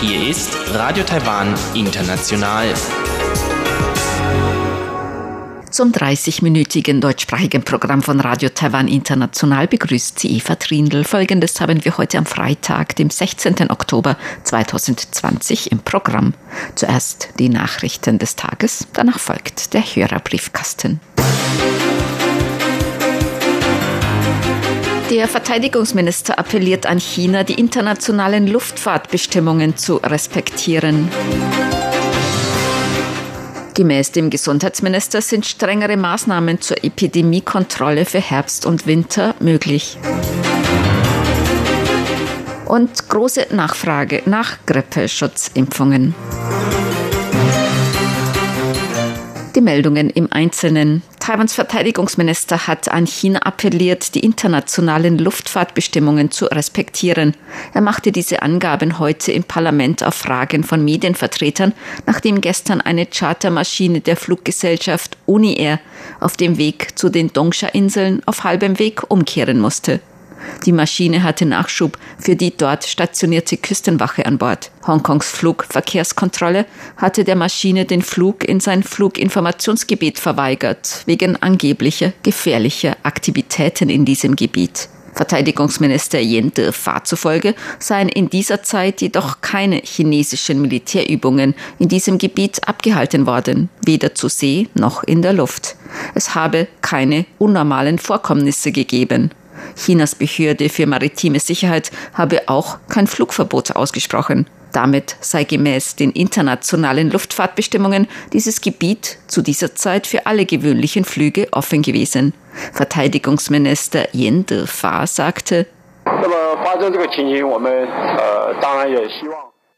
Hier ist Radio Taiwan International. Zum 30-minütigen deutschsprachigen Programm von Radio Taiwan International begrüßt sie Eva Trindl. Folgendes haben wir heute am Freitag, dem 16. Oktober 2020 im Programm. Zuerst die Nachrichten des Tages, danach folgt der Hörerbriefkasten. Der Verteidigungsminister appelliert an China, die internationalen Luftfahrtbestimmungen zu respektieren. Gemäß dem Gesundheitsminister sind strengere Maßnahmen zur Epidemiekontrolle für Herbst und Winter möglich. Und große Nachfrage nach Grippeschutzimpfungen. Die Meldungen im Einzelnen. Taiwans Verteidigungsminister hat an China appelliert, die internationalen Luftfahrtbestimmungen zu respektieren. Er machte diese Angaben heute im Parlament auf Fragen von Medienvertretern, nachdem gestern eine Chartermaschine der Fluggesellschaft Uniair auf dem Weg zu den Dongsha-Inseln auf halbem Weg umkehren musste. Die Maschine hatte Nachschub für die dort stationierte Küstenwache an Bord. Hongkongs Flugverkehrskontrolle hatte der Maschine den Flug in sein Fluginformationsgebiet verweigert, wegen angeblicher gefährlicher Aktivitäten in diesem Gebiet. Verteidigungsminister Yen Defa zufolge seien in dieser Zeit jedoch keine chinesischen Militärübungen in diesem Gebiet abgehalten worden, weder zu See noch in der Luft. Es habe keine unnormalen Vorkommnisse gegeben. Chinas Behörde für maritime Sicherheit habe auch kein Flugverbot ausgesprochen. Damit sei gemäß den internationalen Luftfahrtbestimmungen dieses Gebiet zu dieser Zeit für alle gewöhnlichen Flüge offen gewesen. Verteidigungsminister Yen Defa sagte,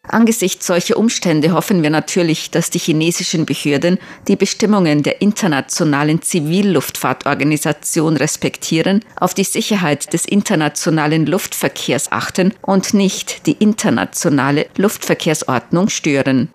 Angesichts solcher Umstände hoffen wir natürlich, dass die chinesischen Behörden die Bestimmungen der internationalen Zivilluftfahrtorganisation respektieren, auf die Sicherheit des internationalen Luftverkehrs achten und nicht die internationale Luftverkehrsordnung stören.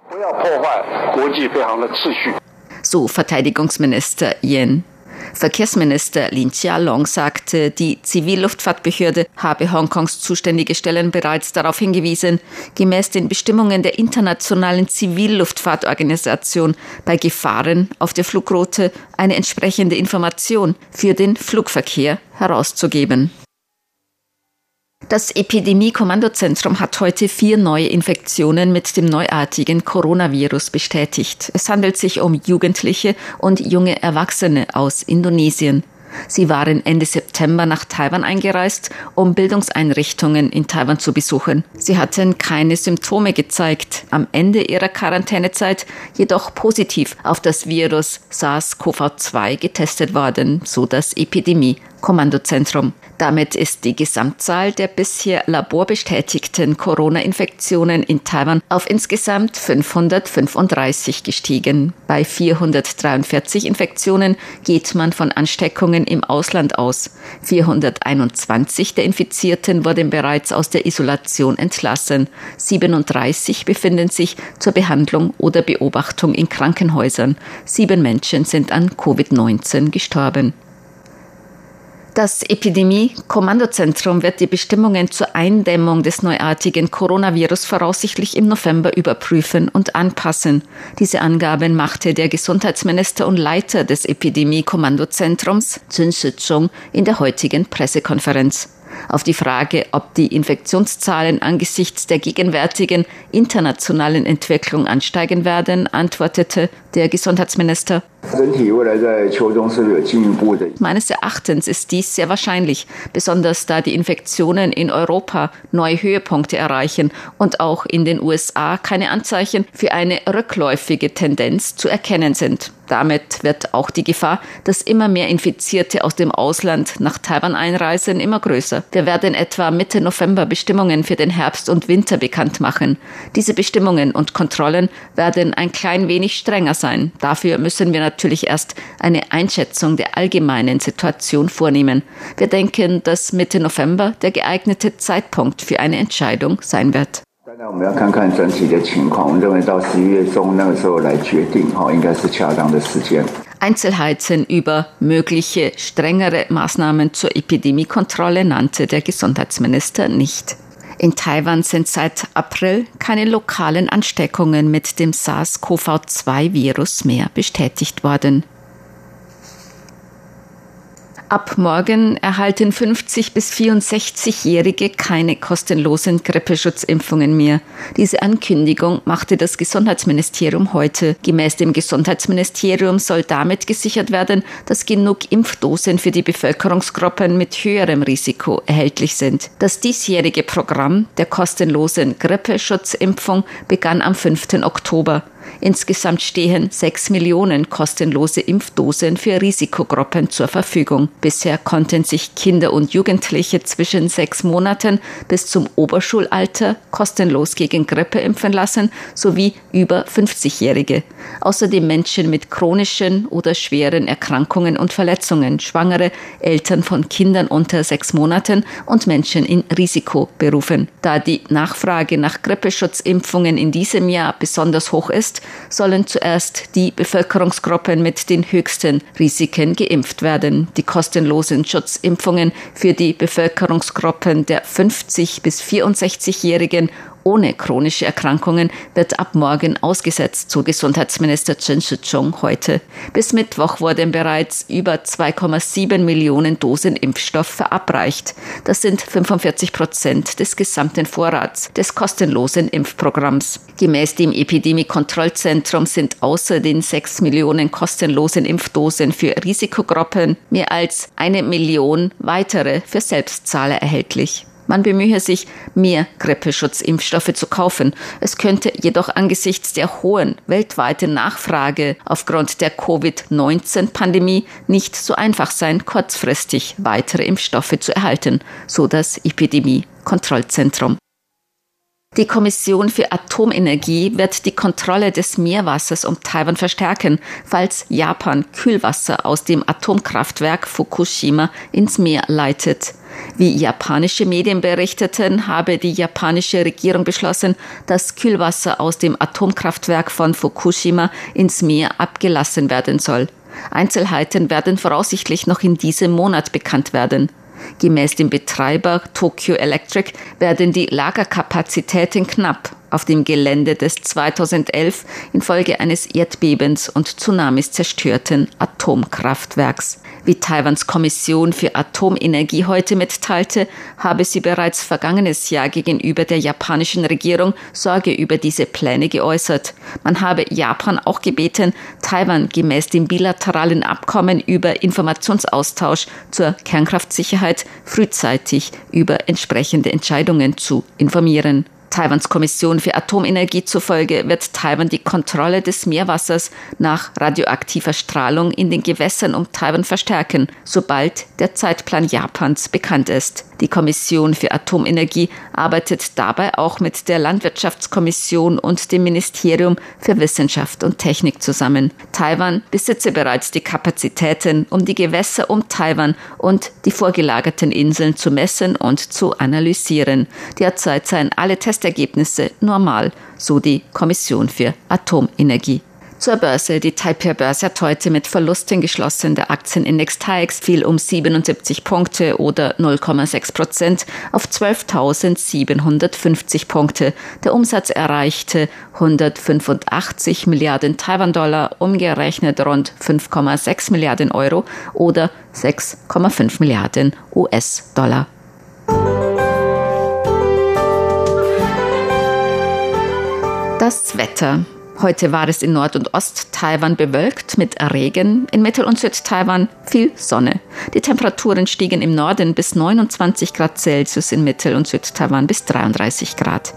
So Verteidigungsminister Yen. Verkehrsminister Lin Chia-long sagte, die Zivilluftfahrtbehörde habe Hongkongs zuständige Stellen bereits darauf hingewiesen, gemäß den Bestimmungen der Internationalen Zivilluftfahrtorganisation bei Gefahren auf der Flugroute eine entsprechende Information für den Flugverkehr herauszugeben. Das Epidemie-Kommandozentrum hat heute vier neue Infektionen mit dem neuartigen Coronavirus bestätigt. Es handelt sich um Jugendliche und junge Erwachsene aus Indonesien. Sie waren Ende September nach Taiwan eingereist, um Bildungseinrichtungen in Taiwan zu besuchen. Sie hatten keine Symptome gezeigt, am Ende ihrer Quarantänezeit jedoch positiv auf das Virus SARS-CoV-2 getestet worden, so das Epidemie-Kommandozentrum. Damit ist die Gesamtzahl der bisher laborbestätigten Corona-Infektionen in Taiwan auf insgesamt 535 gestiegen. Bei 443 Infektionen geht man von Ansteckungen im Ausland aus. 421 der Infizierten wurden bereits aus der Isolation entlassen. 37 befinden sich zur Behandlung oder Beobachtung in Krankenhäusern. Sieben Menschen sind an Covid-19 gestorben. Das Epidemie-Kommandozentrum wird die Bestimmungen zur Eindämmung des neuartigen Coronavirus voraussichtlich im November überprüfen und anpassen. Diese Angaben machte der Gesundheitsminister und Leiter des Epidemie-Kommandozentrums, Zun Shi-chung, in der heutigen Pressekonferenz. Auf die Frage, ob die Infektionszahlen angesichts der gegenwärtigen internationalen Entwicklung ansteigen werden, antwortete der Gesundheitsminister. Meines Erachtens ist dies sehr wahrscheinlich, besonders da die Infektionen in Europa neue Höhepunkte erreichen und auch in den USA keine Anzeichen für eine rückläufige Tendenz zu erkennen sind. Damit wird auch die Gefahr, dass immer mehr Infizierte aus dem Ausland nach Taiwan einreisen, immer größer. Wir werden etwa Mitte November Bestimmungen für den Herbst und Winter bekannt machen. Diese Bestimmungen und Kontrollen werden ein klein wenig strenger sein. Dafür müssen wir natürlich erst eine Einschätzung der allgemeinen Situation vornehmen. Wir denken, dass Mitte November der geeignete Zeitpunkt für eine Entscheidung sein wird. Einzelheiten über mögliche strengere Maßnahmen zur Epidemiekontrolle nannte der Gesundheitsminister nicht. In Taiwan sind seit April keine lokalen Ansteckungen mit dem SARS-CoV-2-Virus mehr bestätigt worden. Ab morgen erhalten 50 bis 64-Jährige keine kostenlosen Grippeschutzimpfungen mehr. Diese Ankündigung machte das Gesundheitsministerium heute. Gemäß dem Gesundheitsministerium soll damit gesichert werden, dass genug Impfdosen für die Bevölkerungsgruppen mit höherem Risiko erhältlich sind. Das diesjährige Programm der kostenlosen Grippeschutzimpfung begann am 5. Oktober. Insgesamt stehen sechs Millionen kostenlose Impfdosen für Risikogruppen zur Verfügung. Bisher konnten sich Kinder und Jugendliche zwischen sechs Monaten bis zum Oberschulalter kostenlos gegen Grippe impfen lassen, sowie über 50-Jährige. Außerdem Menschen mit chronischen oder schweren Erkrankungen und Verletzungen, Schwangere, Eltern von Kindern unter sechs Monaten und Menschen in Risikoberufen. Da die Nachfrage nach Grippeschutzimpfungen in diesem Jahr besonders hoch ist, ist, sollen zuerst die Bevölkerungsgruppen mit den höchsten Risiken geimpft werden. Die kostenlosen Schutzimpfungen für die Bevölkerungsgruppen der 50 bis 64-Jährigen ohne chronische Erkrankungen wird ab morgen ausgesetzt, so Gesundheitsminister Chen Shih-chung heute. Bis Mittwoch wurden bereits über 2,7 Millionen Dosen Impfstoff verabreicht. Das sind 45 Prozent des gesamten Vorrats des kostenlosen Impfprogramms. Gemäß dem Epidemie-Kontrollzentrum sind außer den 6 Millionen kostenlosen Impfdosen für Risikogruppen mehr als eine Million weitere für Selbstzahler erhältlich. Man bemühe sich, mehr Grippeschutzimpfstoffe zu kaufen. Es könnte jedoch angesichts der hohen weltweiten Nachfrage aufgrund der Covid-19-Pandemie nicht so einfach sein, kurzfristig weitere Impfstoffe zu erhalten, so das Epidemie-Kontrollzentrum. Die Kommission für Atomenergie wird die Kontrolle des Meerwassers um Taiwan verstärken, falls Japan Kühlwasser aus dem Atomkraftwerk Fukushima ins Meer leitet. Wie japanische Medien berichteten, habe die japanische Regierung beschlossen, das Kühlwasser aus dem Atomkraftwerk von Fukushima ins Meer abgelassen werden soll. Einzelheiten werden voraussichtlich noch in diesem Monat bekannt werden. Gemäß dem Betreiber Tokyo Electric werden die Lagerkapazitäten knapp auf dem Gelände des 2011 infolge eines Erdbebens und Tsunamis zerstörten Atomkraftwerks. Wie Taiwans Kommission für Atomenergie heute mitteilte, habe sie bereits vergangenes Jahr gegenüber der japanischen Regierung Sorge über diese Pläne geäußert. Man habe Japan auch gebeten, Taiwan gemäß dem bilateralen Abkommen über Informationsaustausch zur Kernkraftsicherheit frühzeitig über entsprechende Entscheidungen zu informieren. Taiwans Kommission für Atomenergie zufolge wird Taiwan die Kontrolle des Meerwassers nach radioaktiver Strahlung in den Gewässern um Taiwan verstärken, sobald der Zeitplan Japans bekannt ist. Die Kommission für Atomenergie arbeitet dabei auch mit der Landwirtschaftskommission und dem Ministerium für Wissenschaft und Technik zusammen. Taiwan besitze bereits die Kapazitäten, um die Gewässer um Taiwan und die vorgelagerten Inseln zu messen und zu analysieren. Derzeit seien alle Testergebnisse normal, so die Kommission für Atomenergie. Zur Börse. Die Taipei-Börse hat heute mit Verlusten geschlossen. Der Aktienindex TAIX fiel um 77 Punkte oder 0,6 Prozent auf 12.750 Punkte. Der Umsatz erreichte 185 Milliarden Taiwan-Dollar, umgerechnet rund 5,6 Milliarden Euro oder 6,5 Milliarden US-Dollar. Das Wetter. Heute war es in Nord- und Ost-Taiwan bewölkt mit Regen, in Mittel- und Süd-Taiwan viel Sonne. Die Temperaturen stiegen im Norden bis 29 Grad Celsius, in Mittel- und Süd-Taiwan bis 33 Grad.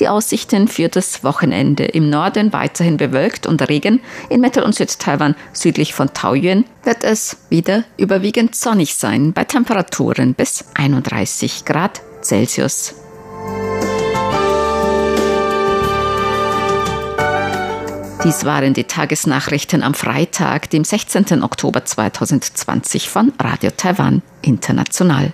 Die Aussichten für das Wochenende im Norden weiterhin bewölkt und Regen, in Mittel- und Süd-Taiwan südlich von Taoyuan wird es wieder überwiegend sonnig sein bei Temperaturen bis 31 Grad Celsius. Dies waren die Tagesnachrichten am Freitag, dem 16. Oktober 2020 von Radio Taiwan International.